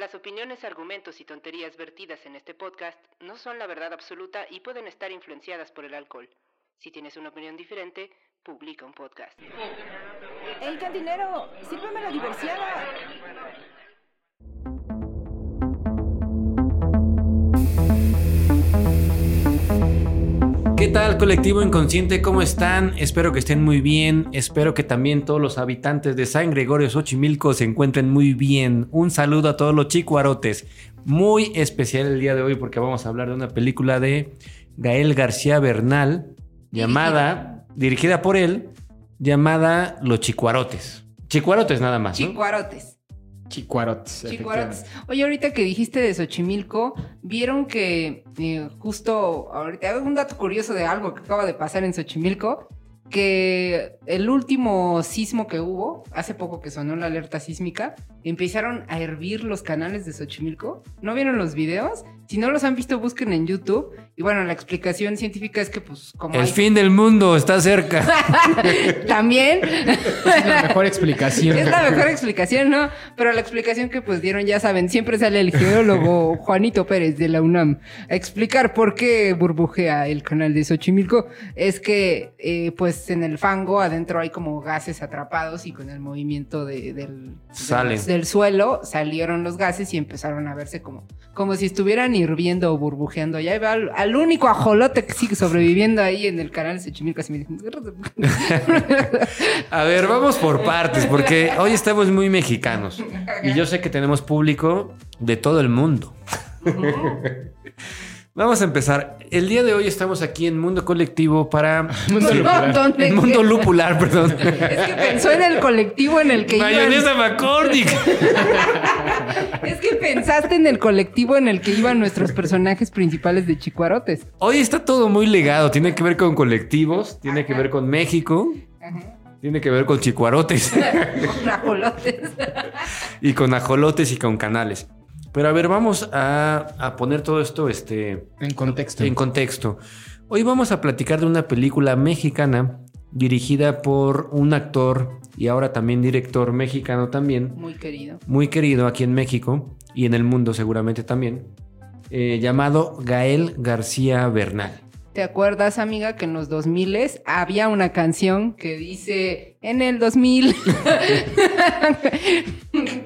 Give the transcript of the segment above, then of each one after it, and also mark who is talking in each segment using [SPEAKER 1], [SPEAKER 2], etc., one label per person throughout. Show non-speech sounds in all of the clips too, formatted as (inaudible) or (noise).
[SPEAKER 1] Las opiniones, argumentos y tonterías vertidas en este podcast no son la verdad absoluta y pueden estar influenciadas por el alcohol. Si tienes una opinión diferente, publica un podcast. ¡El cantinero! ¡Sírveme la diversiada!
[SPEAKER 2] Tal colectivo inconsciente? ¿Cómo están? Espero que estén muy bien. Espero que también todos los habitantes de San Gregorio Xochimilco se encuentren muy bien. Un saludo a todos los chicuarotes. Muy especial el día de hoy porque vamos a hablar de una película de Gael García Bernal llamada, dirigida por él, llamada Los Chicuarotes. Chicuarotes nada más. ¿no?
[SPEAKER 1] Chicuarotes.
[SPEAKER 3] Chicuarotes.
[SPEAKER 1] Chicuarotes. Oye, ahorita que dijiste de Xochimilco, vieron que eh, justo ahorita, un dato curioso de algo que acaba de pasar en Xochimilco, que el último sismo que hubo, hace poco que sonó la alerta sísmica, empezaron a hervir los canales de Xochimilco. ¿No vieron los videos? Si no los han visto, busquen en YouTube. Y bueno, la explicación científica es que, pues, como.
[SPEAKER 2] El
[SPEAKER 1] hay-
[SPEAKER 2] fin del mundo está cerca. (laughs)
[SPEAKER 1] También.
[SPEAKER 3] Es la mejor explicación.
[SPEAKER 1] Es la mejor explicación, ¿no? Pero la explicación que pues dieron, ya saben, siempre sale el geólogo (laughs) Juanito Pérez de la UNAM a explicar por qué burbujea el canal de Xochimilco. Es que, eh, pues en el fango adentro hay como gases atrapados y con el movimiento de- del, del, del suelo salieron los gases y empezaron a verse como, como si estuvieran hirviendo o burbujeando. Ya va al, al único ajolote que sigue sobreviviendo ahí en el canal de Xochimilco. Así me dicen, (laughs)
[SPEAKER 2] A ver, vamos por partes, porque hoy estamos muy mexicanos. Y yo sé que tenemos público de todo el mundo. Vamos a empezar. El día de hoy estamos aquí en Mundo Colectivo para... (laughs)
[SPEAKER 3] Mundo lupular.
[SPEAKER 1] ¿Dónde (laughs)
[SPEAKER 2] En Mundo Lupular, perdón.
[SPEAKER 1] Es que pensó en el colectivo en el que iban.
[SPEAKER 2] Mayonesa McCormick. (laughs)
[SPEAKER 1] Es que pensaste en el colectivo en el que iban nuestros personajes principales de Chicuarotes.
[SPEAKER 2] Hoy está todo muy legado. Tiene que ver con colectivos, tiene que ver con México, tiene que ver con chicuarotes
[SPEAKER 1] Con ajolotes.
[SPEAKER 2] y con ajolotes y con canales. Pero a ver, vamos a, a poner todo esto este,
[SPEAKER 3] En contexto.
[SPEAKER 2] en contexto. Hoy vamos a platicar de una película mexicana dirigida por un actor y ahora también director mexicano también,
[SPEAKER 1] Muy querido.
[SPEAKER 2] muy querido aquí en México y en el mundo seguramente también, eh, llamado Gael García Bernal.
[SPEAKER 1] ¿Te acuerdas, amiga, que en los 2000 había una canción que dice en el 2000 (laughs)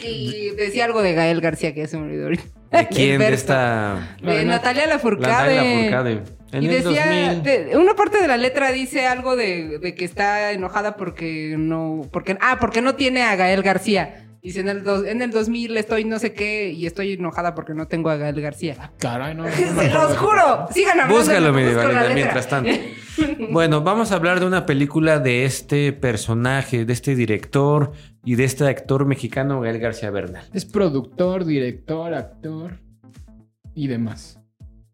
[SPEAKER 1] y decía algo de Gael García que se me olvidó.
[SPEAKER 2] ¿De (laughs) quién? De esta...
[SPEAKER 1] De Natalia Lafourcade.
[SPEAKER 2] Natalia Lafourcade. En
[SPEAKER 1] y
[SPEAKER 2] el
[SPEAKER 1] decía,
[SPEAKER 2] 2000.
[SPEAKER 1] de- una parte de la letra dice algo de, de que está enojada porque no, porque, ah, porque no tiene a Gael García. Dice, en el, dos- en el 2000 estoy no sé qué y estoy enojada porque no tengo a Gael García.
[SPEAKER 3] Caray, no. (laughs)
[SPEAKER 1] los juro. Sigan hablando.
[SPEAKER 2] Búscalo, mi
[SPEAKER 1] letra.
[SPEAKER 2] mientras tanto. Bueno, vamos a hablar de una película de este personaje, de este director y de este actor mexicano, Gael García Bernal.
[SPEAKER 3] Es productor, director, actor y demás.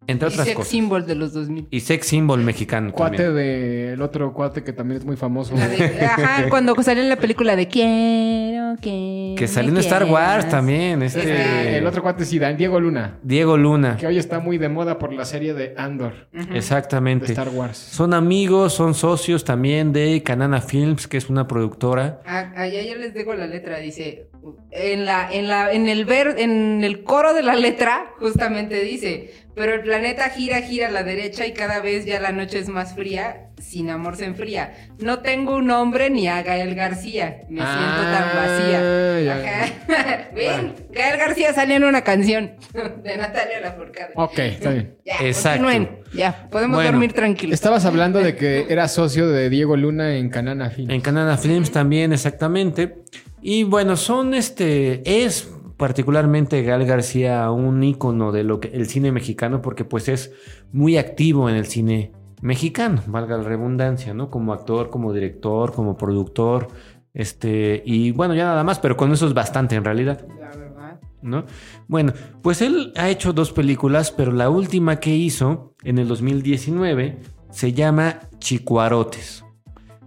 [SPEAKER 2] Entre
[SPEAKER 1] Y
[SPEAKER 2] otras
[SPEAKER 1] sex
[SPEAKER 2] cosas.
[SPEAKER 1] symbol de los 2000.
[SPEAKER 2] Y sex symbol mexicano
[SPEAKER 3] Cuate del otro cuate que también es muy famoso.
[SPEAKER 1] De- ajá, (laughs) cuando salió en la película de Quiero que.
[SPEAKER 2] Que salió en Star Wars también,
[SPEAKER 3] Este,
[SPEAKER 2] este...
[SPEAKER 3] el otro cuate sí, Dan Diego Luna.
[SPEAKER 2] Diego Luna.
[SPEAKER 3] Que hoy está muy de moda por la serie de Andor.
[SPEAKER 2] Exactamente.
[SPEAKER 3] Star Wars.
[SPEAKER 2] Son amigos, son socios también de Canana Films, que es una productora.
[SPEAKER 1] Ah, Allá ya les dejo la letra, dice, en la, en la, en el ver, en el coro de la letra, justamente dice, pero el planeta gira, gira a la derecha y cada vez ya la noche es más fría, sin amor se enfría. No tengo un nombre ni a Gael García, me siento tan
[SPEAKER 3] Ah,
[SPEAKER 1] vacía.
[SPEAKER 3] ya.
[SPEAKER 1] Ajá. (laughs) Ven, Gael García salió en una canción (laughs) de Natalia Lafourcade.
[SPEAKER 3] Ok, está bien.
[SPEAKER 1] Ya,
[SPEAKER 2] Exacto.
[SPEAKER 1] continúen. Ya, podemos
[SPEAKER 2] Bueno.
[SPEAKER 1] dormir tranquilos.
[SPEAKER 3] Estabas hablando de que era socio de Diego Luna en Canana Film.
[SPEAKER 2] En Canana Films también, exactamente. Y bueno, son este. Es particularmente Gal García un ícono de lo que el cine mexicano, porque pues es muy activo en el cine mexicano, valga la redundancia, ¿no? Como actor, como director, como productor. Este, y bueno, ya nada más, pero con eso es bastante en realidad.
[SPEAKER 1] La verdad.
[SPEAKER 2] ¿no? Bueno, pues él ha hecho dos películas, pero la última que hizo en el 2019 se llama Chicuarotes.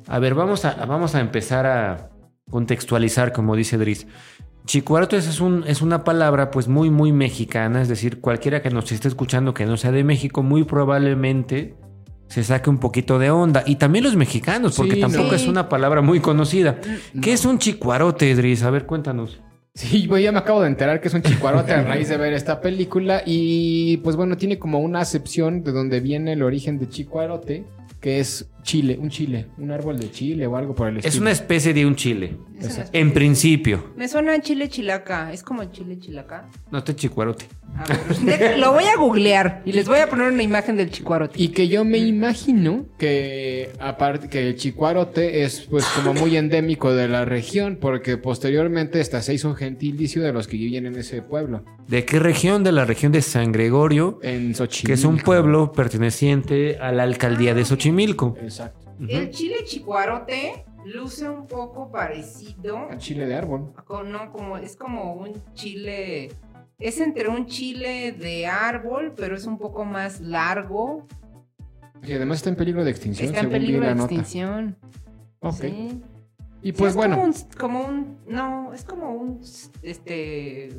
[SPEAKER 2] A ver, vamos a, vamos a empezar a contextualizar, como dice Dries. Chicuarotes es, un, es una palabra pues muy, muy mexicana, es decir, cualquiera que nos esté escuchando que no sea de México, muy probablemente se saque un poquito de onda. Y también los mexicanos, porque
[SPEAKER 3] Sí,
[SPEAKER 2] tampoco
[SPEAKER 1] no.
[SPEAKER 2] es una palabra muy conocida. ¿Qué es un chicuarote, Dries? A ver, cuéntanos.
[SPEAKER 3] Sí, güey, ya me acabo de enterar que es un chicuarote a raíz de ver esta película y pues bueno, tiene como una acepción de donde viene el origen de chicuarote, que es chile, un chile, un árbol de chile o algo por el estilo.
[SPEAKER 2] Es una especie de un chile.
[SPEAKER 1] Es una
[SPEAKER 2] En principio.
[SPEAKER 1] Me suena a chile chilaca. ¿Es como chile chilaca?
[SPEAKER 2] No este chicuarote.
[SPEAKER 1] A ver, deja- lo voy a googlear y les voy a poner una imagen del chicuarote.
[SPEAKER 3] Y que yo me imagino que aparte que el chicuarote es pues como muy endémico de la región, porque posteriormente hasta se hizo un gentilicio de los que vivían en ese pueblo,
[SPEAKER 2] ¿De qué región? De la región de San Gregorio,
[SPEAKER 3] en Xochimilco.
[SPEAKER 2] que es un pueblo perteneciente a la alcaldía de Xochimilco.
[SPEAKER 3] Exacto.
[SPEAKER 1] El chile chicuarote luce un poco parecido.
[SPEAKER 3] El chile de árbol.
[SPEAKER 1] con- No, como es como un chile. Es entre un chile de árbol, pero es un poco más largo.
[SPEAKER 3] Y además está en peligro de extinción,
[SPEAKER 1] Está en
[SPEAKER 3] según
[SPEAKER 1] peligro de
[SPEAKER 3] nota.
[SPEAKER 1] extinción.
[SPEAKER 3] Ok.
[SPEAKER 1] Sí.
[SPEAKER 3] Y
[SPEAKER 1] Sí,
[SPEAKER 3] pues
[SPEAKER 1] es
[SPEAKER 3] bueno,
[SPEAKER 1] Como un, como un- No, es como un. Este.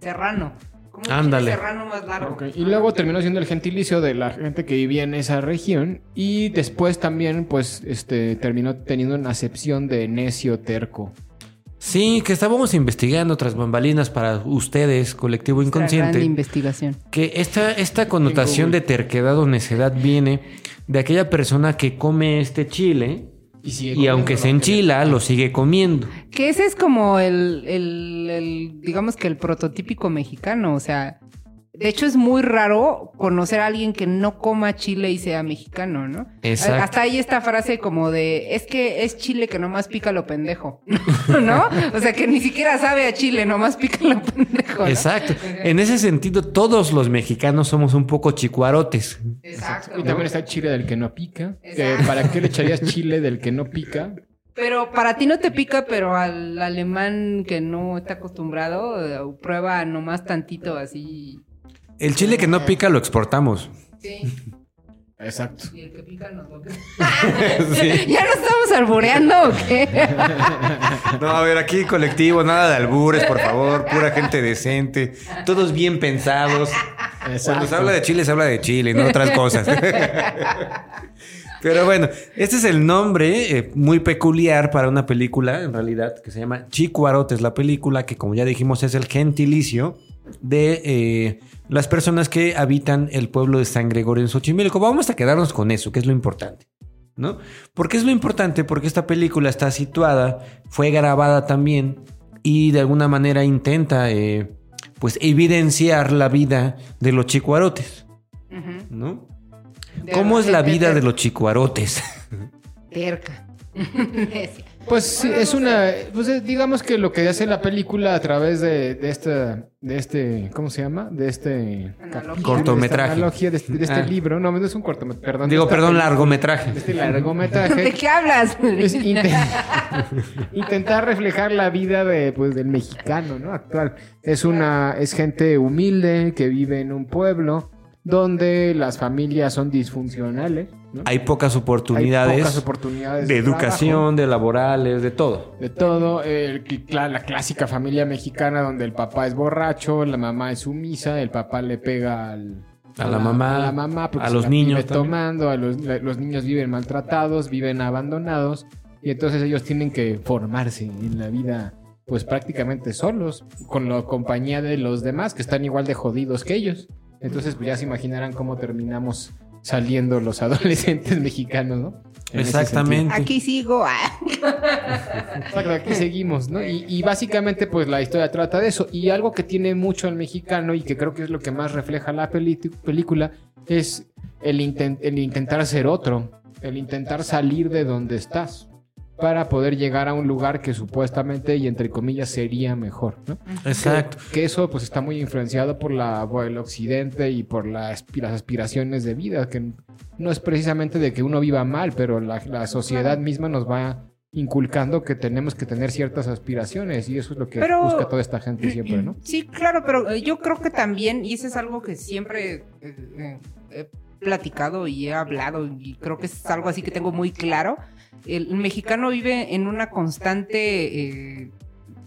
[SPEAKER 1] Serrano. Como
[SPEAKER 2] Ándale.
[SPEAKER 1] chile serrano más largo.
[SPEAKER 3] ok. y luego terminó siendo el gentilicio de la gente que vivía en esa región y después también pues este terminó teniendo una acepción de necio terco.
[SPEAKER 2] Sí, que estábamos investigando tras bambalinas para ustedes, colectivo
[SPEAKER 1] Nuestra gran
[SPEAKER 2] inconsciente,
[SPEAKER 1] investigación.
[SPEAKER 2] que esta, esta connotación de terquedad o necedad viene de aquella persona que come este chile
[SPEAKER 3] Y, sigue
[SPEAKER 2] y aunque se enchila, lo sigue comiendo.
[SPEAKER 1] Que ese es como el, el- el, digamos que el prototípico mexicano, o sea, de hecho es muy raro conocer a alguien que no coma chile y sea mexicano, ¿no?
[SPEAKER 2] Exacto.
[SPEAKER 1] Hasta ahí esta frase como de, es que es chile que nomás pica lo pendejo, (laughs) ¿no? O sea, que ni siquiera sabe a chile, nomás pica lo pendejo. ¿no?
[SPEAKER 2] Exacto. En ese sentido, todos los mexicanos somos un poco chicuarotes.
[SPEAKER 1] Exacto.
[SPEAKER 3] Y también está el chile del que no pica.
[SPEAKER 1] Exacto.
[SPEAKER 3] ¿Para qué le echarías chile del que no pica?
[SPEAKER 1] Pero para ti no te pica, pero al alemán que no está acostumbrado, eh, prueba nomás tantito así.
[SPEAKER 2] El chile que no pica lo exportamos.
[SPEAKER 1] Sí.
[SPEAKER 3] Exacto.
[SPEAKER 1] Y el que pica nos (laughs) (laughs) lo
[SPEAKER 2] Sí.
[SPEAKER 1] ¿Ya no estamos albureando o qué?
[SPEAKER 2] No, a ver, aquí colectivo, nada de albures, por favor, pura gente decente, todos bien pensados. Cuando se habla de Chile, se habla de Chile, no otras cosas. Pero bueno, este es el nombre eh, muy peculiar para una película, en realidad, que se llama Chicuarotes, la película que, como ya dijimos, es el gentilicio de eh, las personas que habitan el pueblo de San Gregorio en Xochimilco. Vamos a quedarnos con eso, que es lo importante. ¿No? ¿Por qué es lo importante? Porque esta película está situada, fue grabada también y de alguna manera intenta eh, pues evidenciar la vida de los chicuarotes. ¿no?
[SPEAKER 1] De
[SPEAKER 2] ¿Cómo es la vida de los chicuarotes?
[SPEAKER 1] Terca. (laughs) (laughs)
[SPEAKER 3] Pues sí, es una. Pues eh, digamos que lo que hace la película a través de, de esta. De este. ¿Cómo se llama? De este.
[SPEAKER 1] Analogía.
[SPEAKER 2] Cortometraje.
[SPEAKER 3] De esta de este, de este
[SPEAKER 2] Ah.
[SPEAKER 3] libro. No, no es un cortometraje. Perdón.
[SPEAKER 2] Digo,
[SPEAKER 3] de
[SPEAKER 2] perdón,
[SPEAKER 3] película,
[SPEAKER 2] largometraje.
[SPEAKER 3] De este
[SPEAKER 1] ¿De
[SPEAKER 3] largometraje.
[SPEAKER 1] qué hablas? (laughs)
[SPEAKER 3] intentar reflejar la vida de, pues, del mexicano, ¿no? Actual. Es una. Es gente humilde que vive en un pueblo donde las familias son disfuncionales. ¿No?
[SPEAKER 2] Hay pocas
[SPEAKER 3] Hay
[SPEAKER 2] oportunidades
[SPEAKER 3] pocas oportunidades
[SPEAKER 2] de educación, de laborales, de todo.
[SPEAKER 3] De todo, la clásica familia mexicana donde el papá es borracho, la mamá es sumisa, el papá le pega al,
[SPEAKER 2] A la mamá,
[SPEAKER 3] a la mamá
[SPEAKER 2] a los niños
[SPEAKER 3] tomando, a los, los niños viven maltratados, viven abandonados y entonces ellos tienen que formarse en la vida pues prácticamente solos, con la compañía de los demás que están igual de jodidos que ellos. Entonces pues ya se imaginarán cómo terminamos saliendo los adolescentes mexicanos, ¿no? En
[SPEAKER 2] Exactamente.
[SPEAKER 1] Aquí sigo. ah.
[SPEAKER 3] Exacto, aquí seguimos, ¿no? Y, y básicamente, pues la historia trata de eso. Y algo que tiene mucho el mexicano y que creo que es lo que más refleja la película es el, el intentar ser otro, el intentar salir de donde estás para poder llegar a un lugar que supuestamente y entre comillas sería mejor, ¿no?
[SPEAKER 2] Exacto.
[SPEAKER 3] Que, que eso pues está muy influenciado por, la, por el occidente y por la las aspiraciones de vida, que no es precisamente de que uno viva mal, pero la, la sociedad misma nos va inculcando que tenemos que tener ciertas aspiraciones y eso es lo que
[SPEAKER 1] Pero-
[SPEAKER 3] busca toda esta gente siempre, ¿no?
[SPEAKER 1] Sí, claro, pero eh, yo creo que también, y eso es algo que siempre eh, eh, he platicado y he hablado, y creo que es algo así que tengo muy claro, el mexicano vive en una constante eh,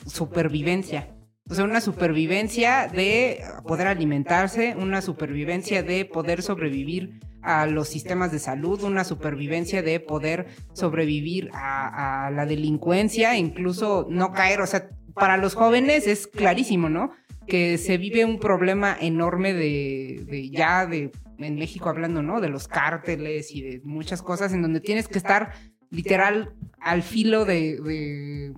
[SPEAKER 1] supervivencia. O sea, una supervivencia de poder alimentarse, una supervivencia de poder sobrevivir a los sistemas de salud, una supervivencia de poder sobrevivir a, a la delincuencia, incluso no caer, o sea, para los jóvenes es clarísimo, ¿no? Que se vive un problema enorme de, de ya de en México hablando, ¿no? De los cárteles y de muchas cosas en donde tienes que estar literal al filo de,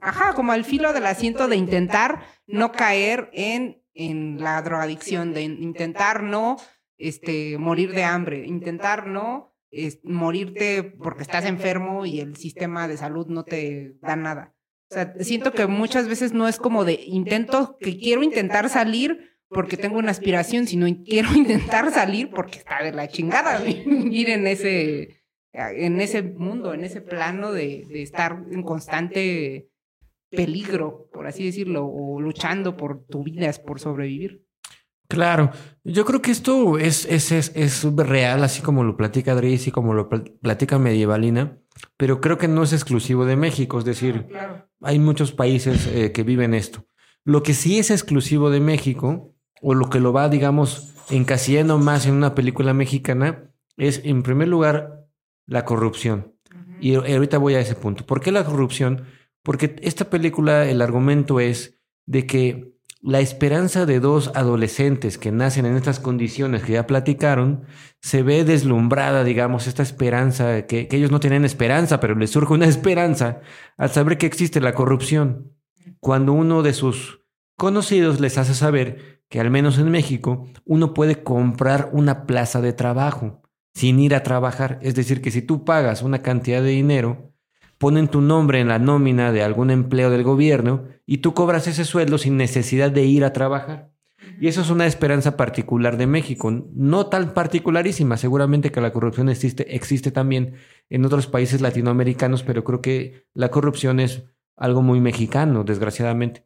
[SPEAKER 1] ajá, como al filo del asiento de intentar no caer en, en la drogadicción, de intentar no este, morir de hambre, intentar no es- morirte porque estás enfermo y el sistema de salud no te da nada. O sea, siento que muchas veces no es como de intento, que quiero intentar salir porque tengo una aspiración, sino in- quiero (laughs) intentar salir porque está de la chingada (laughs) vivir en ese, en ese mundo, en ese plano de, de estar en constante peligro, por así decirlo, o luchando por tu vida, por sobrevivir.
[SPEAKER 2] Claro, yo creo que esto es, es, es, es real, así como lo platica Dries y como lo pl- platica Medievalina, pero creo que no es exclusivo de México, es decir,
[SPEAKER 1] Claro.
[SPEAKER 2] hay muchos países eh, que viven esto. Lo que sí es exclusivo de México, o lo que lo va, digamos, encasillando más en una película mexicana, es, en primer lugar, la corrupción. Y ahorita voy a ese punto. ¿Por qué la corrupción? Porque esta película, el argumento es de que la esperanza de dos adolescentes que nacen en estas condiciones que ya platicaron, se ve deslumbrada, digamos, esta esperanza, que, que ellos no tienen esperanza, pero les surge una (laughs) esperanza al saber que existe la corrupción. Cuando uno de sus conocidos les hace saber que al menos en México uno puede comprar una plaza de trabajo sin ir a trabajar. Es decir, que si tú pagas una cantidad de dinero, ponen tu nombre en la nómina de algún empleo del gobierno y tú cobras ese sueldo sin necesidad de ir a trabajar. Y eso es una esperanza particular de México, no tan particularísima, seguramente que la corrupción existe, existe también en otros países latinoamericanos, pero creo que la corrupción es algo muy mexicano, desgraciadamente.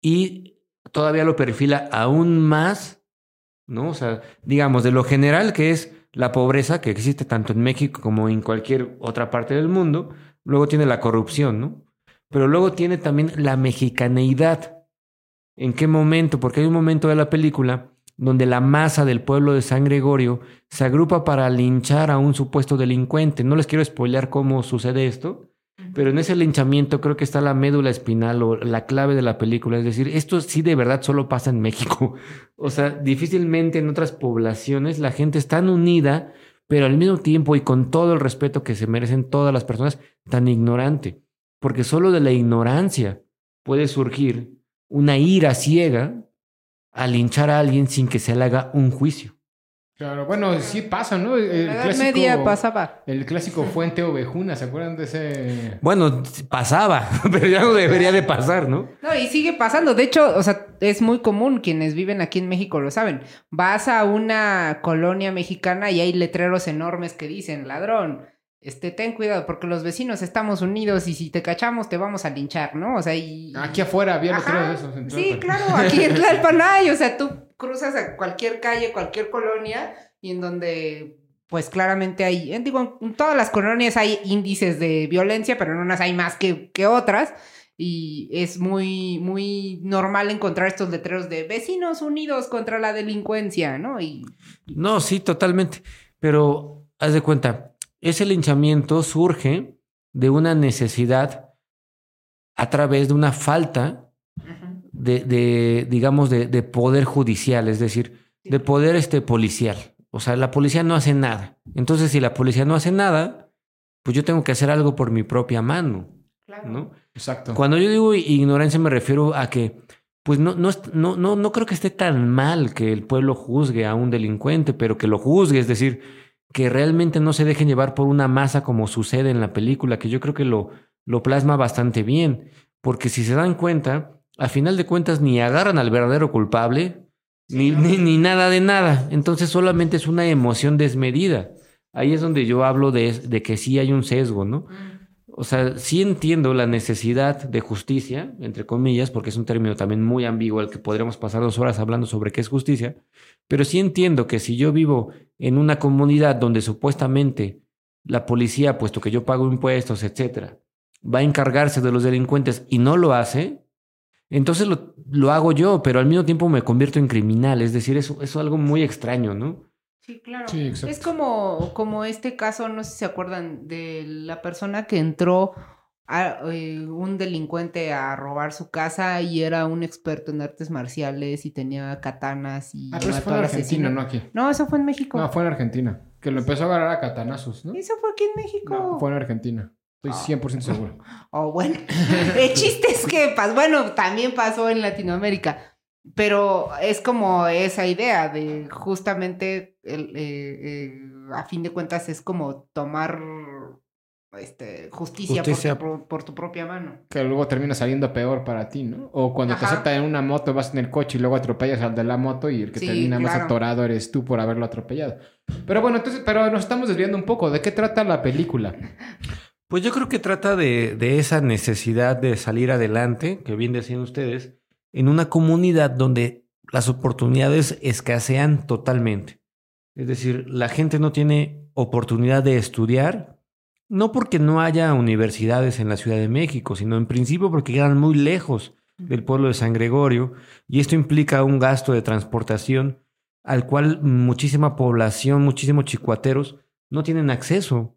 [SPEAKER 2] Y todavía lo perfila aún más, ¿no? O sea, digamos, de lo general que es la pobreza, que existe tanto en México como en cualquier otra parte del mundo, luego tiene la corrupción, ¿no? Pero luego tiene también la mexicaneidad. ¿En qué momento? Porque hay un momento de la película donde la masa del pueblo de San Gregorio se agrupa para linchar a un supuesto delincuente. No les quiero spoilear cómo sucede esto, pero en ese linchamiento creo que está la médula espinal o la clave de la película. Es decir, esto sí de verdad solo pasa en México. (laughs) O sea, difícilmente en otras poblaciones la gente es tan unida, pero al mismo tiempo y con todo el respeto que se merecen todas las personas, tan ignorante. Porque solo de la ignorancia puede surgir una ira ciega a linchar a alguien sin que se le haga un juicio.
[SPEAKER 3] Claro, bueno, sí pasa, ¿no? El,
[SPEAKER 1] Edad Media pasaba.
[SPEAKER 3] El clásico Fuente Ovejuna, ¿se acuerdan de ese?
[SPEAKER 2] Bueno, pasaba, (laughs) pero ya no debería de pasar, ¿no?
[SPEAKER 1] No, y sigue pasando. De hecho, o sea, es muy común, quienes viven aquí en México lo saben. Vas a una colonia mexicana y hay letreros enormes que dicen, ladrón, este, ten cuidado, porque los vecinos estamos unidos y si te cachamos te vamos a linchar, ¿no? O sea, y...
[SPEAKER 3] Aquí afuera había
[SPEAKER 1] Ajá.
[SPEAKER 3] letreros de esos. en
[SPEAKER 1] Sí, claro, aquí en Tlalpan hay, o sea, tú cruzas a cualquier calle, cualquier colonia, y en donde, pues claramente hay, en- digo, en todas las colonias hay índices de violencia, pero en unas hay más que, que otras, y es muy, muy normal encontrar estos letreros de vecinos unidos contra la delincuencia, ¿no? Y
[SPEAKER 2] No, sí, totalmente. Pero haz de cuenta, ese linchamiento surge de una necesidad a través de una falta de, de, digamos, de, de poder judicial, es decir, de poder este, policial. O sea, la policía no hace nada. Entonces, si la policía no hace nada, pues yo tengo que hacer algo por mi propia mano,
[SPEAKER 1] claro.
[SPEAKER 2] ¿no?
[SPEAKER 3] Exacto.
[SPEAKER 2] Cuando yo digo ignorancia me refiero a que, pues no, no, no, no, no creo que esté tan mal que el pueblo juzgue a un delincuente, pero que lo juzgue, es decir, que realmente no se dejen llevar por una masa como sucede en la película, que yo creo que lo, lo plasma bastante bien, porque si se dan cuenta, a final de cuentas ni agarran al verdadero culpable, ni, ni, ni nada de nada, entonces solamente es una emoción desmedida. Ahí es donde yo hablo de, de que sí hay un sesgo, ¿no? o sea, sí entiendo la necesidad de justicia, entre comillas, porque es un término también muy ambiguo al que podríamos pasar dos horas hablando sobre qué es justicia, pero sí entiendo que si yo vivo en una comunidad donde supuestamente la policía, puesto que yo pago impuestos, etcétera, va a encargarse de los delincuentes y no lo hace, entonces lo, lo hago yo, pero al mismo tiempo me convierto en criminal. Es decir, eso, eso es algo muy extraño, ¿no?
[SPEAKER 1] Sí, claro.
[SPEAKER 3] Sí, exacto.
[SPEAKER 1] es como, como este caso, no sé si se acuerdan, de la persona que entró a, eh, un delincuente a robar su casa y era un experto en artes marciales y tenía katanas y
[SPEAKER 3] Ah, pero eso fue en Argentina, no aquí.
[SPEAKER 1] No, eso fue en México.
[SPEAKER 3] No, fue en Argentina. Que lo empezó a agarrar a catanazos, ¿no?
[SPEAKER 1] Eso fue aquí en México.
[SPEAKER 3] No, fue en Argentina. Estoy 100% seguro. (laughs)
[SPEAKER 1] Oh, bueno. (laughs) El chiste es que, bueno, también pasó en Latinoamérica. Pero es como esa idea de justamente, el, eh, eh, a fin de cuentas, es como tomar este, justicia, por
[SPEAKER 2] Justicia.
[SPEAKER 1] tu pro- Por, tu, propia mano.
[SPEAKER 3] Que luego termina saliendo peor para ti, ¿no? O cuando te
[SPEAKER 1] Ajá.
[SPEAKER 3] asaltan en una moto, vas en el coche y luego atropellas al de la moto y el que
[SPEAKER 1] Sí,
[SPEAKER 3] termina más
[SPEAKER 1] claro.
[SPEAKER 3] atorado eres tú por haberlo atropellado. Pero bueno, entonces, pero nos estamos desviando un poco. ¿De qué trata la película? (laughs)
[SPEAKER 2] Pues yo creo que trata de, de esa necesidad de salir adelante, que bien decían ustedes, en una comunidad donde las oportunidades escasean totalmente. Es decir, la gente no tiene oportunidad de estudiar, no porque no haya universidades en la Ciudad de México, sino en principio porque quedan muy lejos del pueblo de San Gregorio y esto implica un gasto de transportación al cual muchísima población, muchísimos chicuateros no tienen acceso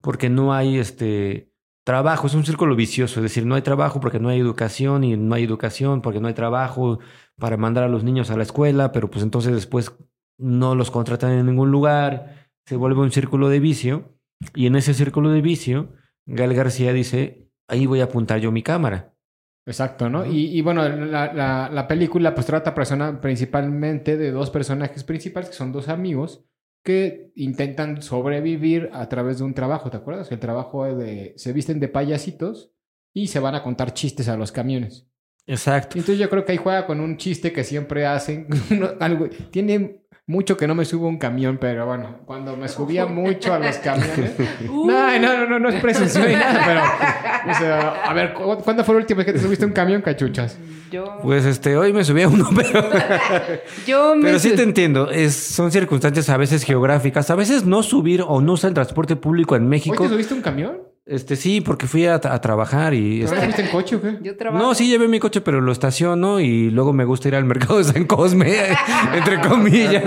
[SPEAKER 2] porque no hay este trabajo, es un círculo vicioso, es decir, no hay trabajo porque no hay educación y no hay educación porque no hay trabajo para mandar a los niños a la escuela, pero pues entonces después no los contratan en ningún lugar, se vuelve un círculo de vicio y en ese círculo de vicio Gal García dice, ahí voy a apuntar yo mi cámara.
[SPEAKER 3] Exacto, ¿no? Y, y bueno, la, la- la película pues trata persona, principalmente de dos personajes principales, que son dos amigos, que intentan sobrevivir a través de un trabajo, ¿te acuerdas? El trabajo de... se visten de payasitos y se van a contar chistes a los camiones.
[SPEAKER 2] Exacto.
[SPEAKER 3] Entonces yo creo que ahí juega con un chiste que siempre hacen. (laughs) algo, tiene mucho que no me subo a un camión, pero bueno, cuando me subía (laughs) mucho a los camiones... (laughs)
[SPEAKER 1] Uh.
[SPEAKER 3] No, no, no, no, no es presunción ni nada, pero... O sea, a ver, ¿cu- ¿cuándo fue la última vez que te subiste a un camión, cachuchas?
[SPEAKER 1] Yo,
[SPEAKER 2] Pues este, hoy me subí a uno, (laughs) pero...
[SPEAKER 1] yo me
[SPEAKER 2] Pero sí te entiendo, es, son circunstancias a veces geográficas, a veces no subir o no usar el transporte público en
[SPEAKER 3] ¿Hoy
[SPEAKER 2] México.
[SPEAKER 3] te subiste a un camión?
[SPEAKER 2] Este sí, porque fui a, a trabajar y...
[SPEAKER 3] ¿Pero
[SPEAKER 2] este,
[SPEAKER 3] en coche o qué?
[SPEAKER 1] Yo trabajo.
[SPEAKER 2] no, sí llevé mi coche, pero lo estaciono y luego me gusta ir al mercado de San Cosme, (laughs) entre comillas,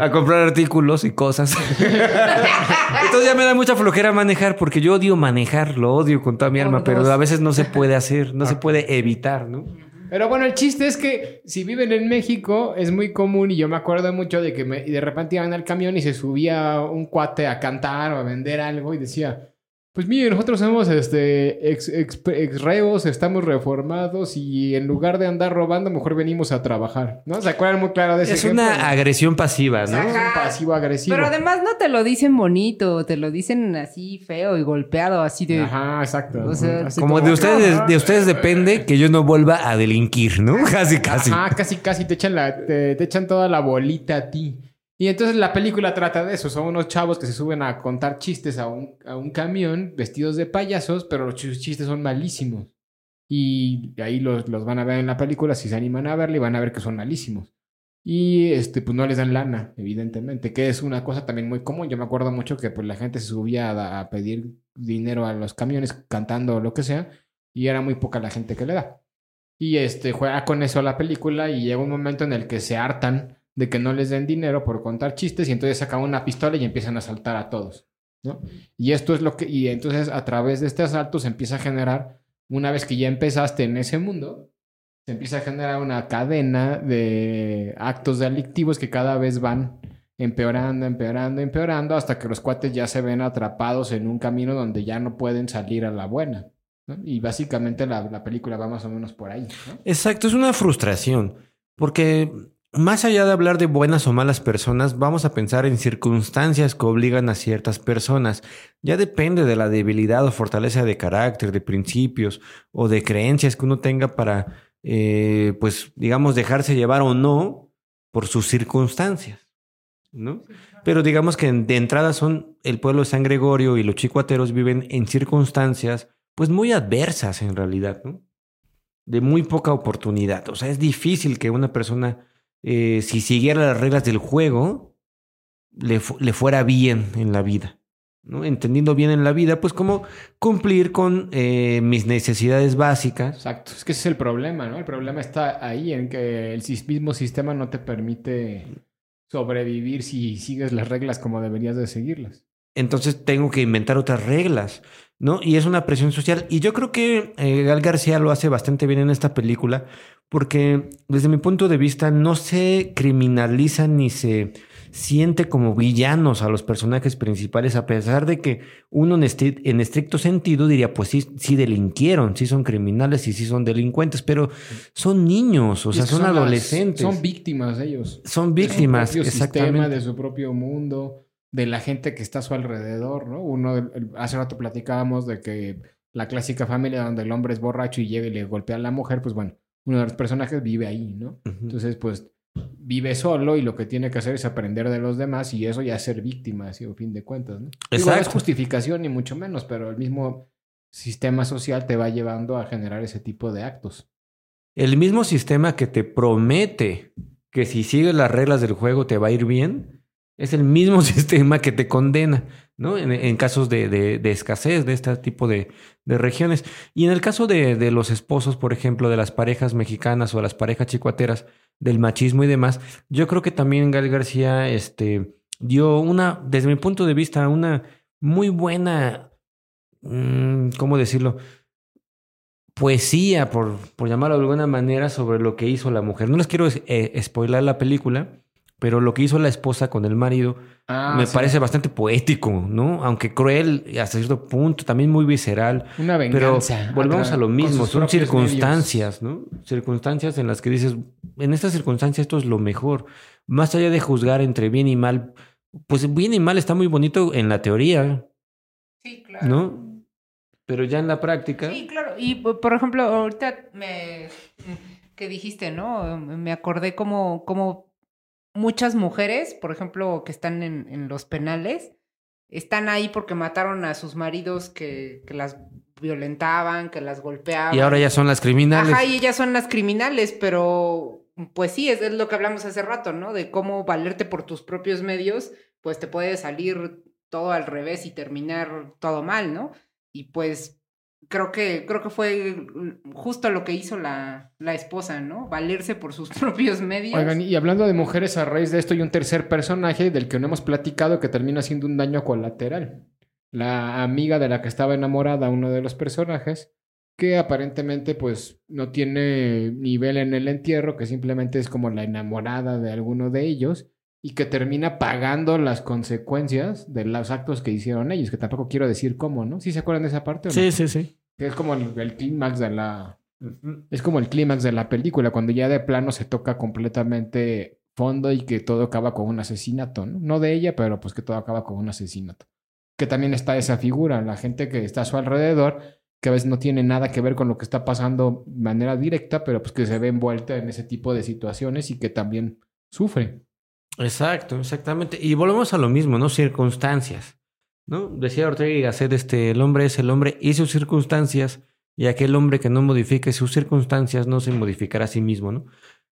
[SPEAKER 2] a comprar artículos y cosas. (laughs) Entonces ya me da mucha flojera manejar porque yo odio manejar, lo odio con toda mi alma, pero a veces no se puede hacer, no se puede evitar, ¿no?
[SPEAKER 3] Pero bueno, el chiste es que si viven en México es muy común y yo me acuerdo mucho de que me- y de repente iban al camión y se subía un cuate a cantar o a vender algo y decía, pues mire, nosotros somos este ex, ex, ex reos, estamos reformados y en lugar de andar robando mejor venimos a trabajar, ¿no? ¿Se acuerdan muy claro de ese
[SPEAKER 2] Es
[SPEAKER 3] ejemplo?
[SPEAKER 2] una agresión pasiva, ¿no?
[SPEAKER 3] Es un pasivo agresivo.
[SPEAKER 1] Pero además no te lo dicen bonito, te lo dicen así feo y golpeado, así de...
[SPEAKER 3] Ajá, exacto.
[SPEAKER 1] O sea,
[SPEAKER 3] Así
[SPEAKER 2] Como de ustedes, de ustedes depende que yo no vuelva a delinquir, ¿no? (laughs) Casi, casi.
[SPEAKER 3] Ajá, casi, casi te echan, la, te, te echan toda la bolita a ti. Y entonces la película trata de eso. Son unos chavos que se suben a contar chistes a un, a un camión vestidos de payasos, pero los ch- chistes son malísimos. Y ahí los, los van a ver en la película. Si se animan a verle, van a ver que son malísimos. Y este, pues no les dan lana, evidentemente, que es una cosa también muy común. Yo me acuerdo mucho que pues, la gente se subía a, a pedir dinero a los camiones cantando o lo que sea, y era muy poca la gente que le da. Y este juega con eso la película y llega un momento en el que se hartan de que no les den dinero por contar chistes y entonces sacan una pistola y empiezan a asaltar a todos, ¿no? Y esto es lo que y entonces a través de este asalto se empieza a generar una vez que ya empezaste en ese mundo, se empieza a generar una cadena de actos delictivos que cada vez van empeorando, empeorando, empeorando hasta que los cuates ya se ven atrapados en un camino donde ya no pueden salir a la buena. Y básicamente la, la película va más o menos por ahí.
[SPEAKER 2] Exacto, es una frustración, porque más allá de hablar de buenas o malas personas, vamos a pensar en circunstancias que obligan a ciertas personas. Ya depende de la debilidad o fortaleza de carácter, de principios o de creencias que uno tenga para, eh, pues, digamos, dejarse llevar o no por sus circunstancias. ¿no? Pero digamos que de entrada son el pueblo de San Gregorio y los chicuateros viven en circunstancias pues muy adversas en realidad, ¿no? De muy poca oportunidad. O sea, es difícil que una persona, eh, si siguiera las reglas del juego, le, le fuera bien en la vida. ¿no? Entendiendo bien en la vida, pues cómo cumplir con eh, mis necesidades básicas.
[SPEAKER 3] Exacto, es que ese es el problema, ¿no? El problema está ahí en que el mismo sistema no te permite sobrevivir si sigues las reglas como deberías de seguirlas.
[SPEAKER 2] Entonces tengo que inventar otras reglas, ¿no? Y es una presión social. Y yo creo que eh, Gal García lo hace bastante bien en esta película, porque desde mi punto de vista no se criminaliza ni se siente como villanos a los personajes principales, a pesar de que uno en, estricto sentido diría, pues sí, sí delinquieron, sí son criminales y sí son delincuentes, pero son niños, o sea, son, adolescentes.
[SPEAKER 3] son víctimas ellos.
[SPEAKER 2] Son víctimas,
[SPEAKER 3] de su Sistema, de su propio mundo, de la gente que está a su alrededor, ¿no? Uno, hace rato platicábamos de que la clásica familia donde el hombre es borracho y llega y le golpea a la mujer, pues bueno, uno de los personajes vive ahí, ¿no? Entonces, pues vive solo y lo que tiene que hacer es aprender de los demás y eso ya es ser víctima, así a fin de cuentas. ¿no? no es justificación ni mucho menos, pero el mismo sistema social te va llevando a generar ese tipo de actos.
[SPEAKER 2] El mismo sistema que te promete que si sigues las reglas del juego te va a ir bien, es el mismo (laughs) sistema que te condena, ¿no? En, casos de, escasez de este tipo de, regiones. Y en el caso de, los esposos, por ejemplo, de las parejas mexicanas o las parejas chicuateras, del machismo y demás, yo creo que también Gal García este, dio una, desde mi punto de vista, una muy buena, mm, ¿cómo decirlo? Poesía, por, por llamarlo de alguna manera, sobre lo que hizo la mujer. No les quiero eh, la película, pero lo que hizo la esposa con el marido ah, me parece bastante poético, ¿no? Aunque cruel hasta cierto punto, también muy visceral.
[SPEAKER 3] Una venganza.
[SPEAKER 2] Pero volvemos a lo mismo, son circunstancias, ¿no? Circunstancias en las que dices, en estas circunstancias esto es lo mejor. Más allá de juzgar entre bien y mal, pues bien y mal está muy bonito en la teoría.
[SPEAKER 1] Sí, claro.
[SPEAKER 2] ¿No? Pero ya en la práctica.
[SPEAKER 1] Sí, claro. Y por ejemplo, ahorita me que dijiste, ¿no? Me acordé como, como muchas mujeres, por ejemplo, que están en, los penales, están ahí porque mataron a sus maridos que, que, las violentaban, que las golpeaban.
[SPEAKER 2] Y ahora ya son las criminales.
[SPEAKER 1] Ajá, y ellas son las criminales, pero pues sí, es, es lo que hablamos hace rato, ¿no? De cómo valerte por tus propios medios, pues te puede salir todo al revés y terminar todo mal, ¿no? Y pues creo que, creo que fue justo lo que hizo la, la, esposa, ¿no? Valerse por sus (laughs) propios medios.
[SPEAKER 3] Oigan, y hablando de mujeres a raíz de esto, hay un tercer personaje del que no hemos platicado que termina siendo un daño colateral. La amiga de la que estaba enamorada, uno de los personajes, que aparentemente pues no tiene nivel en el entierro, que simplemente es como la enamorada de alguno de ellos y que termina pagando las consecuencias de los actos que hicieron ellos, que tampoco quiero decir cómo, ¿no? ¿Sí se acuerdan de esa parte?
[SPEAKER 2] Sí, sí, sí.
[SPEAKER 3] Que es como el, clímax de la... Es como el clímax de la película, cuando ya de plano se toca completamente fondo y que todo acaba con un asesinato, ¿no? No de ella, pero pues que todo acaba con un asesinato. Que también está esa figura, la gente que está a su alrededor, que a veces no tiene nada que ver con lo que está pasando de manera directa, pero pues que se ve envuelta en ese tipo de situaciones y que también sufre.
[SPEAKER 2] Exacto, exactamente. Y volvemos a lo mismo, ¿no? Circunstancias. ¿No? Decía Ortega y Gasset, este, el hombre es el hombre y sus circunstancias, y aquel hombre que no modifique sus circunstancias no se modificará a sí mismo, ¿no?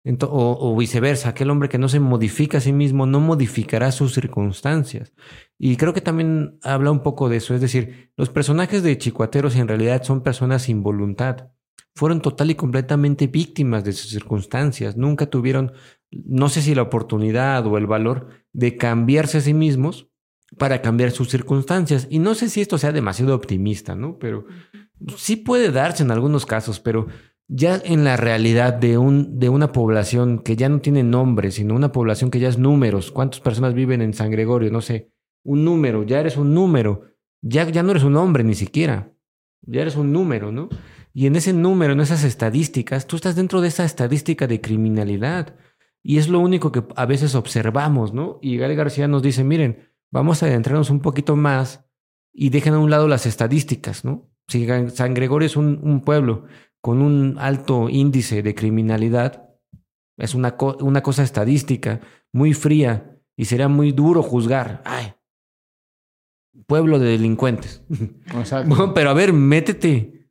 [SPEAKER 2] o, o, viceversa, aquel hombre que no se modifica a sí mismo no modificará sus circunstancias. Y creo que también habla un poco de eso, es decir, los personajes de Chicuateros en realidad son personas sin voluntad, fueron total y completamente víctimas de sus circunstancias, nunca tuvieron no sé si la oportunidad o el valor de cambiarse a sí mismos para cambiar sus circunstancias. Y no sé si esto sea demasiado optimista, ¿no? Pero sí puede darse en algunos casos, pero ya en la realidad de, un, de una población que ya no tiene nombre, sino una población que ya es números, ¿cuántas personas viven en San Gregorio? No sé, un número, ya eres un número, ya, ya no eres un hombre ni siquiera, ya eres un número, ¿no? Y en ese número, en esas estadísticas, tú estás dentro de esa estadística de criminalidad. Y es lo único que a veces observamos, ¿no? Y Gali García nos dice, miren, vamos a adentrarnos un poquito más y dejen a un lado las estadísticas, ¿no? Si San Gregorio es un, pueblo con un alto índice de criminalidad, es una, una cosa estadística muy fría y sería muy duro juzgar. Ay, pueblo de delincuentes. (laughs)
[SPEAKER 3] O sea,
[SPEAKER 2] Bueno, pero a ver, métete.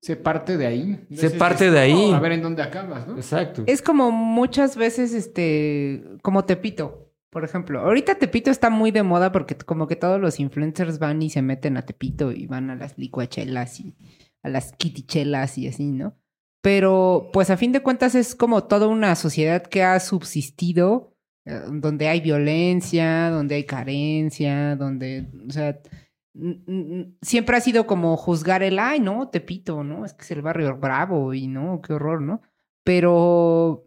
[SPEAKER 3] Se parte de ahí.
[SPEAKER 2] Se parte de ahí.
[SPEAKER 3] A ver en dónde acabas, ¿no?
[SPEAKER 2] Exacto.
[SPEAKER 1] Es como muchas veces, este, como Tepito, por ejemplo. Ahorita Tepito está muy de moda porque como que todos los influencers van y se meten a Tepito y van a las licuachelas y a las kitichelas y así, ¿no? Pero, pues a fin de cuentas es como toda una sociedad que ha subsistido, eh, donde hay violencia, donde hay carencia, donde, o sea, siempre ha sido como juzgar el, ay, no, Tepito, ¿no? Es que es el barrio bravo y no, qué horror, ¿no? Pero,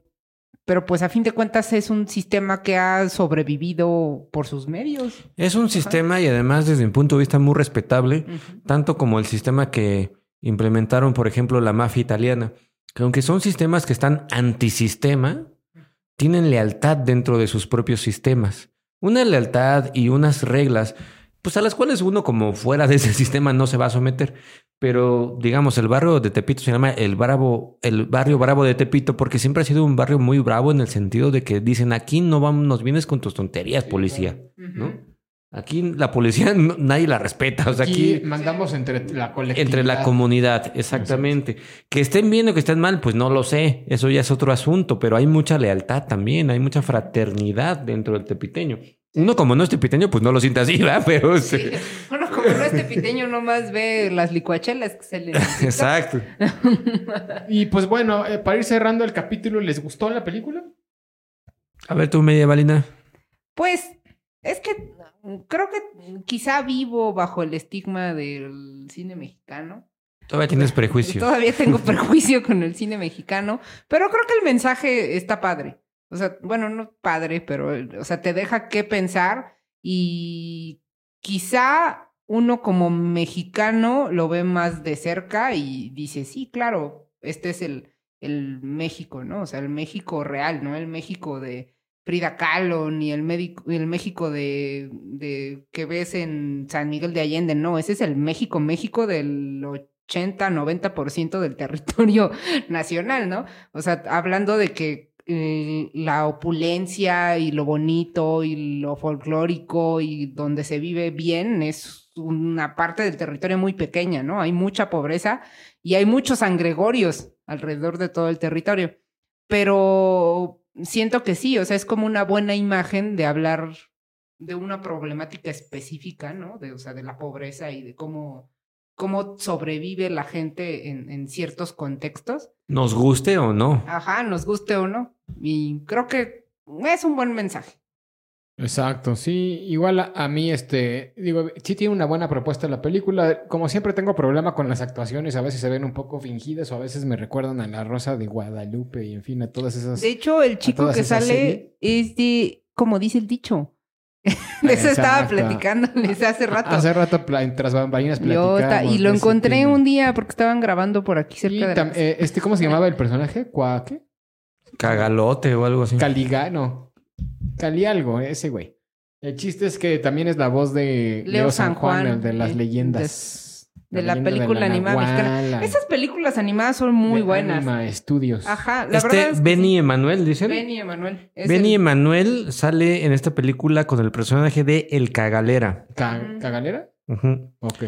[SPEAKER 1] pero pues a fin de cuentas es un sistema que ha sobrevivido por sus medios.
[SPEAKER 2] Es un sistema y además desde mi punto de vista muy respetable, tanto como el sistema que implementaron, por ejemplo, la mafia italiana, que aunque son sistemas que están antisistema, tienen lealtad dentro de sus propios sistemas. Una lealtad y unas reglas, pues a las cuales uno como fuera de ese (laughs) sistema no se va a someter. Pero digamos, el barrio de Tepito se llama el bravo, el barrio bravo de Tepito, porque siempre ha sido un barrio muy bravo en el sentido de que dicen aquí no vamos, nos vienes con tus tonterías, policía. ¿no? Aquí la policía (laughs) no- nadie la respeta. O sea,
[SPEAKER 3] aquí,
[SPEAKER 2] aquí
[SPEAKER 3] mandamos entre la colectividad.
[SPEAKER 2] entre la comunidad, exactamente. Que estén bien o que estén mal, pues no lo sé. Eso ya es otro asunto, pero hay mucha lealtad también, hay mucha fraternidad dentro del tepiteño. Uno como no es tepiteño, pues no lo siente así, ¿verdad? Pero
[SPEAKER 1] Sí.
[SPEAKER 2] sí.
[SPEAKER 1] Bueno, como no este piteño nomás ve las licuachelas que se le (laughs)
[SPEAKER 2] Exacto.
[SPEAKER 3] Y pues bueno, eh, para ir cerrando el capítulo, ¿les gustó la película?
[SPEAKER 2] A ver, tú, media balina.
[SPEAKER 1] Pues es que creo que quizá vivo bajo el estigma del cine mexicano.
[SPEAKER 2] Todavía tienes (laughs) prejuicios.
[SPEAKER 1] Todavía tengo prejuicio con el cine mexicano, pero creo que el mensaje está padre. O sea, bueno, no padre, pero, o sea, te deja qué pensar y quizá uno como mexicano lo ve más de cerca y dice, sí, claro, este es el, el México, ¿no? O sea, el México real, ¿no? El México de Frida Kahlo, ni el, médico, el México de, de que ves en San Miguel de Allende, no, ese es el México, México del 80, 90% del territorio (laughs) nacional, ¿no? O sea, hablando de que la opulencia y lo bonito y lo folclórico y donde se vive bien es una parte del territorio muy pequeña, ¿no? Hay mucha pobreza y hay muchos angregorios alrededor de todo el territorio. Pero siento que sí, o sea, es como una buena imagen de hablar de una problemática específica, ¿no? De, o sea, de la pobreza y de cómo, cómo sobrevive la gente en, en ciertos contextos.
[SPEAKER 2] Nos guste o no.
[SPEAKER 1] Ajá, nos guste o no. Y creo que es un buen mensaje.
[SPEAKER 3] Exacto, sí. Igual a, a mí, este, digo, sí tiene una buena propuesta la película. Como siempre tengo problema con las actuaciones, a veces se ven un poco fingidas o a veces me recuerdan a La Rosa de Guadalupe y en fin, a todas esas...
[SPEAKER 1] De hecho, el chico que sale
[SPEAKER 3] series.
[SPEAKER 1] es de, como dice el dicho. (laughs) De eso estaba platicándoles hace rato.
[SPEAKER 3] Hace rato, tras bambalinas platicamos
[SPEAKER 1] y lo encontré un día porque estaban grabando por aquí
[SPEAKER 3] Y
[SPEAKER 1] cerca de la
[SPEAKER 3] eh, este, ¿cómo se llamaba el personaje? ¿Cuá qué?
[SPEAKER 2] Cagalote o algo así.
[SPEAKER 3] Caliga, no. Cali algo, ese güey. El chiste es que también es la voz de
[SPEAKER 1] Leo San Juan,
[SPEAKER 3] el de las
[SPEAKER 1] eh,
[SPEAKER 3] leyendas.
[SPEAKER 1] de la
[SPEAKER 3] leyenda
[SPEAKER 1] película animada mexicana. Esas películas animadas son muy
[SPEAKER 3] de
[SPEAKER 1] buenas.
[SPEAKER 3] Anima Studios.
[SPEAKER 1] Ajá, la
[SPEAKER 2] Este
[SPEAKER 1] verdad es que
[SPEAKER 2] Benny
[SPEAKER 1] sí.
[SPEAKER 2] Emanuel, dicen.
[SPEAKER 1] Benny Emanuel. Es
[SPEAKER 2] Benny
[SPEAKER 1] el-
[SPEAKER 2] Emanuel sale en esta película con el personaje de El Cagalera.
[SPEAKER 3] Ca-. ¿Cagalera?
[SPEAKER 2] Ujú.
[SPEAKER 3] Ok.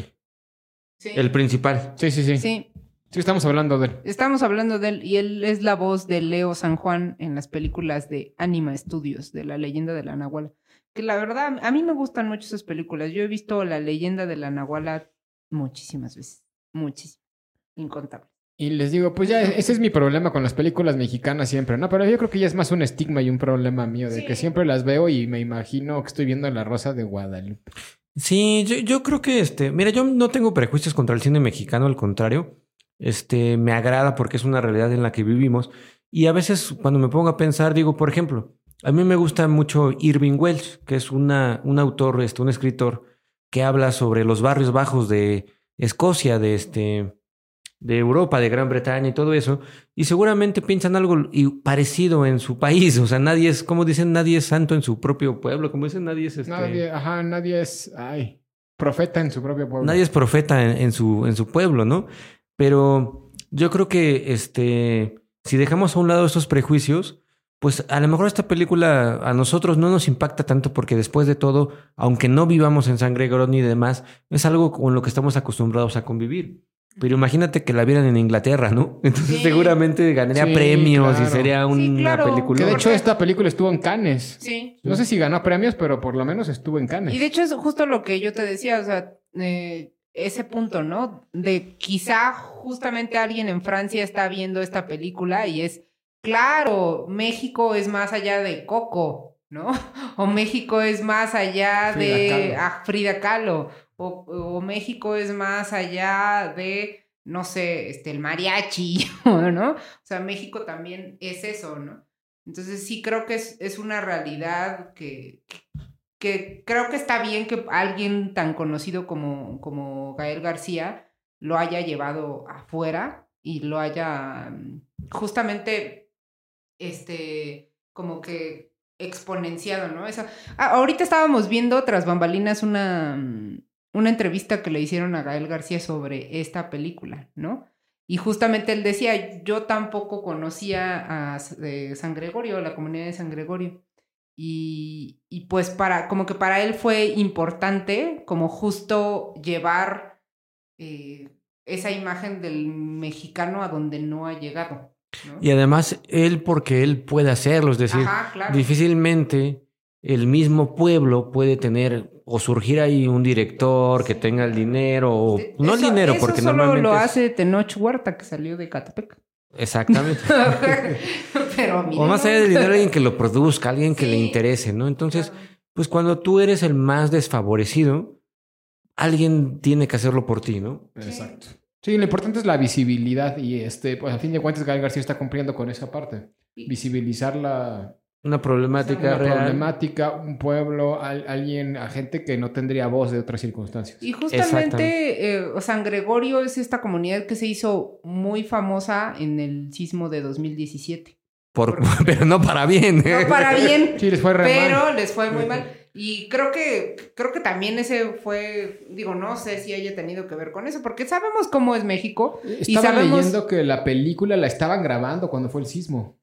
[SPEAKER 1] Sí.
[SPEAKER 2] El principal.
[SPEAKER 3] Sí, sí, sí, sí.
[SPEAKER 1] Sí,
[SPEAKER 3] estamos hablando de él.
[SPEAKER 1] estamos hablando de él y él es la voz de Leo San Juan en las películas de Anima Studios, de la leyenda de la Nahuala. Que la verdad, a mí me gustan mucho esas películas. Yo he visto la leyenda de la Nahuala muchísimas veces. Muchísimas. Incontable.
[SPEAKER 3] Y les digo, pues ya ese es mi problema con las películas mexicanas siempre, ¿no? Pero yo creo que ya es más un estigma y un problema mío, de
[SPEAKER 1] Sí.
[SPEAKER 3] que siempre las veo y me imagino que estoy viendo La Rosa de Guadalupe.
[SPEAKER 2] Sí, yo, yo creo que este, mira, yo no tengo prejuicios contra el cine mexicano, al contrario, este, me agrada porque es una realidad en la que vivimos. Y a veces cuando me pongo a pensar, digo, por ejemplo, a mí me gusta mucho Irving Welsh, que es una, un autor, este, un escritor que habla sobre los barrios bajos de Escocia, de este, de Europa, de Gran Bretaña y todo eso, y seguramente piensan algo parecido en su país. O sea, nadie es, como dicen, nadie es santo en su propio pueblo, como dicen, nadie es este.
[SPEAKER 3] Nadie, ajá, nadie es, ay, profeta en su propio pueblo.
[SPEAKER 2] Nadie es profeta en, en su, en su pueblo, ¿no? Pero yo creo que este, si dejamos a un lado estos prejuicios, pues a lo mejor esta película a nosotros no nos impacta tanto porque después de todo, aunque no vivamos en San Gregorio ni demás, es algo con lo que estamos acostumbrados a convivir. Pero imagínate que la vieran en Inglaterra, ¿no? (laughs) Entonces
[SPEAKER 1] Sí.
[SPEAKER 2] seguramente ganaría
[SPEAKER 3] Sí,
[SPEAKER 2] premios y sería una
[SPEAKER 1] claro.
[SPEAKER 2] película.
[SPEAKER 3] Que de hecho esta película estuvo en Cannes.
[SPEAKER 1] Sí.
[SPEAKER 3] No sé si ganó premios, pero por lo menos estuvo en Cannes.
[SPEAKER 1] Y de hecho es justo lo que yo te decía, o sea, eh, ese punto, ¿no? De quizá justamente alguien en Francia está viendo esta película y es, claro, México es más allá de Coco, ¿no? (laughs) O México es más allá
[SPEAKER 3] Frida
[SPEAKER 1] de
[SPEAKER 3] Kahlo.
[SPEAKER 1] ah, Frida Kahlo, o, o México es más allá de, no sé, este, el mariachi, (laughs) ¿no? O sea, México también es eso, ¿no? Entonces sí creo que es, es una realidad que, que creo que está bien que alguien tan conocido como, como Gael García lo haya llevado afuera y lo haya mm, justamente, este, como que exponenciado, ¿no? Esa, Ah, ahorita estábamos viendo tras bambalinas una, mm, una entrevista que le hicieron a Gael García sobre esta película, ¿no? Y justamente él decía, yo tampoco conocía a de San Gregorio, la comunidad de San Gregorio. Y, y pues para, como que para él fue importante como justo llevar eh, esa imagen del mexicano a donde no ha llegado. ¿no?
[SPEAKER 2] Y además, él porque él puede hacerlo, es decir,
[SPEAKER 1] Ajá, claro.
[SPEAKER 2] difícilmente el mismo pueblo puede tener o surgir ahí un director que tenga el dinero o
[SPEAKER 1] Eh,
[SPEAKER 2] no el
[SPEAKER 1] eso-
[SPEAKER 2] dinero
[SPEAKER 1] eso
[SPEAKER 2] porque
[SPEAKER 1] solo
[SPEAKER 2] normalmente
[SPEAKER 1] lo hace Tenoch Huerta que salió de Catepec.
[SPEAKER 2] Exactamente. (laughs)
[SPEAKER 1] Pero
[SPEAKER 2] o más allá del dinero alguien que lo produzca alguien que le interese no entonces pues cuando tú eres el más desfavorecido alguien tiene que hacerlo por ti no
[SPEAKER 3] Exacto. Sí, lo importante es la visibilidad y este, pues a fin de cuentas Gael García está cumpliendo con esa parte. Visibilizar la
[SPEAKER 2] una problemática
[SPEAKER 3] una
[SPEAKER 2] real
[SPEAKER 3] problemática, un pueblo, al- alguien, a gente que no tendría voz de otras circunstancias.
[SPEAKER 1] Y justamente eh, San Gregorio es esta comunidad que se hizo muy famosa en el sismo de 2017.
[SPEAKER 2] por, (laughs) pero no para bien ¿eh?
[SPEAKER 1] No para bien, (laughs)
[SPEAKER 3] Sí, les fue re
[SPEAKER 1] pero
[SPEAKER 3] mal.
[SPEAKER 1] les fue muy mal. Y creo que, creo que también ese fue, digo, no sé si haya tenido que ver con eso, porque sabemos cómo es México. y
[SPEAKER 3] Estaba
[SPEAKER 1] sabemos-
[SPEAKER 3] leyendo que la película la estaban grabando cuando fue el sismo.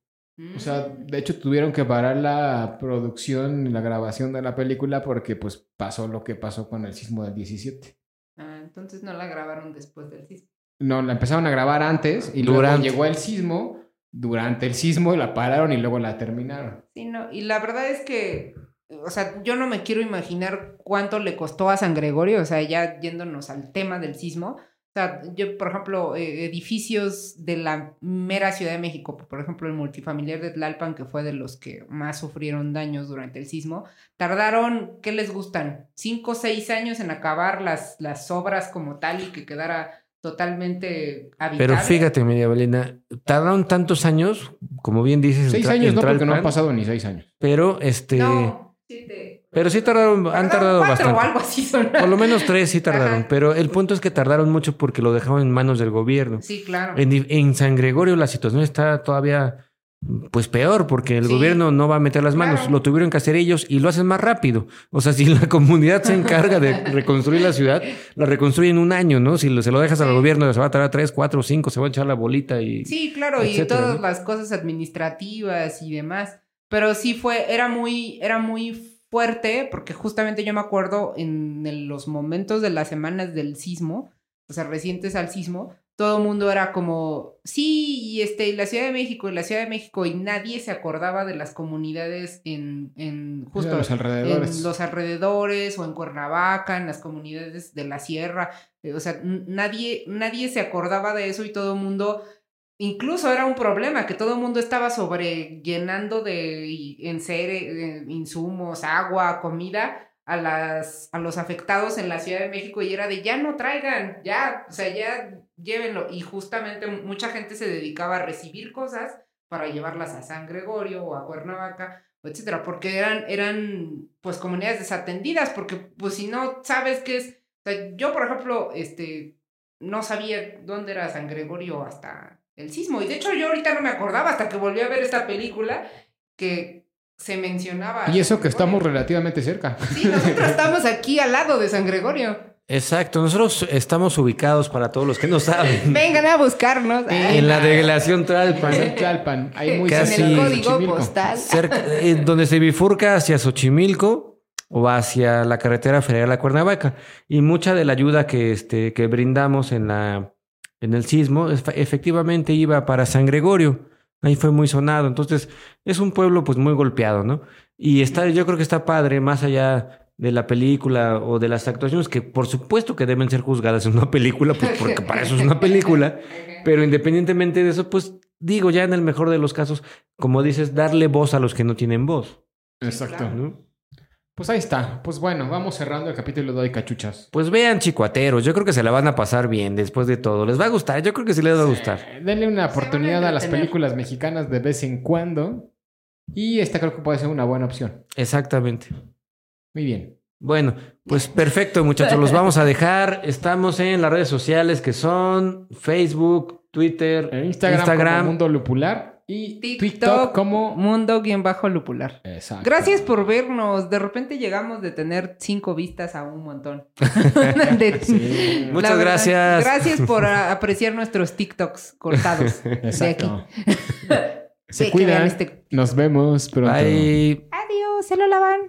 [SPEAKER 3] O sea, de hecho tuvieron que parar la producción y la grabación de la película porque pues pasó lo que pasó con el sismo del 17.
[SPEAKER 1] Ah, entonces no la grabaron después del sismo.
[SPEAKER 3] No, la empezaron a grabar antes y
[SPEAKER 2] Durante.
[SPEAKER 3] luego llegó el sismo, durante el sismo la pararon y luego la terminaron.
[SPEAKER 1] Sí, no, y la verdad es que, o sea, yo no me quiero imaginar cuánto le costó a San Gregorio, o sea, ya yéndonos al tema del sismo. O sea, yo, por ejemplo, eh, edificios de la mera Ciudad de México, por ejemplo, el multifamiliar de Tlalpan, que fue de los que más sufrieron daños durante el sismo, tardaron, ¿qué les gustan? Cinco o seis años en acabar las, las obras como tal y que quedara totalmente habitable.
[SPEAKER 2] pero fíjate María Belena tardaron tantos años como bien dices
[SPEAKER 3] Seis años no, porque no han pasado ni seis años.
[SPEAKER 2] pero este
[SPEAKER 1] No, siete.
[SPEAKER 2] Pero sí tardaron han tardado
[SPEAKER 1] cuatro
[SPEAKER 2] bastante
[SPEAKER 1] o algo así son.
[SPEAKER 2] Por lo menos tres sí tardaron,
[SPEAKER 1] Ajá.
[SPEAKER 2] pero el punto es que tardaron mucho porque lo dejaron en manos del gobierno.
[SPEAKER 1] Sí, claro.
[SPEAKER 2] En, en San Gregorio la situación está todavía pues peor porque el
[SPEAKER 1] Sí.
[SPEAKER 2] gobierno no va a meter las manos,
[SPEAKER 1] Claro.
[SPEAKER 2] lo tuvieron que hacer ellos y lo hacen más rápido. O sea, (laughs) si la comunidad se encarga de reconstruir la ciudad, la reconstruye en un año, ¿no? Si se lo dejas al gobierno, se va a tardar tres, cuatro, cinco, se va a echar la bolita y...
[SPEAKER 1] Sí, claro, y todas
[SPEAKER 2] ¿no?
[SPEAKER 1] las cosas administrativas y demás. Pero sí fue, era muy, era muy fuerte, porque justamente yo me acuerdo en el- los momentos de las semanas del sismo, o sea, recientes al sismo, todo el mundo era como, sí, y este, y la Ciudad de México, y la Ciudad de México, y nadie se acordaba de las comunidades en, en justo
[SPEAKER 3] los alrededores.
[SPEAKER 1] en los alrededores o en Cuernavaca, en las comunidades de la sierra. Eh, O sea, nadie, nadie se acordaba de eso y todo el mundo, incluso era un problema, que todo el mundo estaba sobre llenando de enseres, insumos, agua, comida a, las, a los afectados en la Ciudad de México y era de ya no traigan, ya, o sea, ya llévenlo. Y justamente mucha gente se dedicaba a recibir cosas para llevarlas a San Gregorio o a Cuernavaca etcétera, porque eran, eran pues comunidades desatendidas, porque pues si no sabes qué es, yo por ejemplo, este, no sabía dónde era San Gregorio hasta el sismo, y de hecho yo ahorita no me acordaba hasta que volví a ver esta película que se mencionaba.
[SPEAKER 3] Y eso que estamos relativamente cerca.
[SPEAKER 1] Sí, nosotros (laughs) estamos aquí al lado de San Gregorio.
[SPEAKER 2] Exacto, nosotros estamos ubicados para todos los que no saben. (laughs)
[SPEAKER 1] Vengan a buscarnos.
[SPEAKER 2] en la delegación Tlalpan.
[SPEAKER 3] En Tlalpan, ahí muy
[SPEAKER 2] Casi-
[SPEAKER 1] en el código
[SPEAKER 3] Xochimilco.
[SPEAKER 1] postal.
[SPEAKER 2] cerca, eh, donde se bifurca hacia Xochimilco o hacia la carretera federal a Cuernavaca. Y mucha de la ayuda que, este, que brindamos en, la, en el sismo efe- efectivamente iba para San Gregorio. Ahí fue muy sonado. Entonces, es un pueblo pues muy golpeado, ¿no? Y está, yo creo que está padre, más allá de la película o de las actuaciones, que por supuesto que deben ser juzgadas en una película, pues porque para eso es una película. (laughs) Pero independientemente de eso, pues digo, ya en el mejor de los casos, como dices, darle voz a los que no tienen voz.
[SPEAKER 3] Exacto.
[SPEAKER 2] ¿no?
[SPEAKER 3] Pues ahí está. Pues bueno, vamos cerrando el capítulo de hoy, cachuchas.
[SPEAKER 2] Pues vean, chicuateros, yo creo que se la van a pasar bien después de todo. Les va a gustar, yo creo que sí les va a gustar.
[SPEAKER 3] Denle una oportunidad a las películas mexicanas de vez en cuando. Y esta creo que puede ser una buena opción.
[SPEAKER 2] Exactamente.
[SPEAKER 3] Muy bien.
[SPEAKER 2] Bueno, pues perfecto, muchachos, los vamos a dejar. Estamos en las redes sociales que son Facebook, Twitter,
[SPEAKER 3] En Instagram,
[SPEAKER 2] Instagram.
[SPEAKER 3] como Mundo Lupular y TikTok,
[SPEAKER 1] TikTok
[SPEAKER 3] como...
[SPEAKER 1] Mundo-lupular.
[SPEAKER 3] Exacto.
[SPEAKER 1] Gracias por vernos. De repente llegamos de tener cinco vistas a un montón. (laughs) De- (laughs)
[SPEAKER 3] Sí.
[SPEAKER 2] Muchas
[SPEAKER 1] verdad,
[SPEAKER 2] gracias.
[SPEAKER 1] Gracias por (laughs) apreciar nuestros TikToks cortados.
[SPEAKER 3] Exacto.
[SPEAKER 1] Sí,
[SPEAKER 3] Se
[SPEAKER 1] que vean
[SPEAKER 3] cuidan.
[SPEAKER 1] este-
[SPEAKER 3] Nos vemos pronto.
[SPEAKER 2] Bye.
[SPEAKER 1] Adiós, se lo lavan.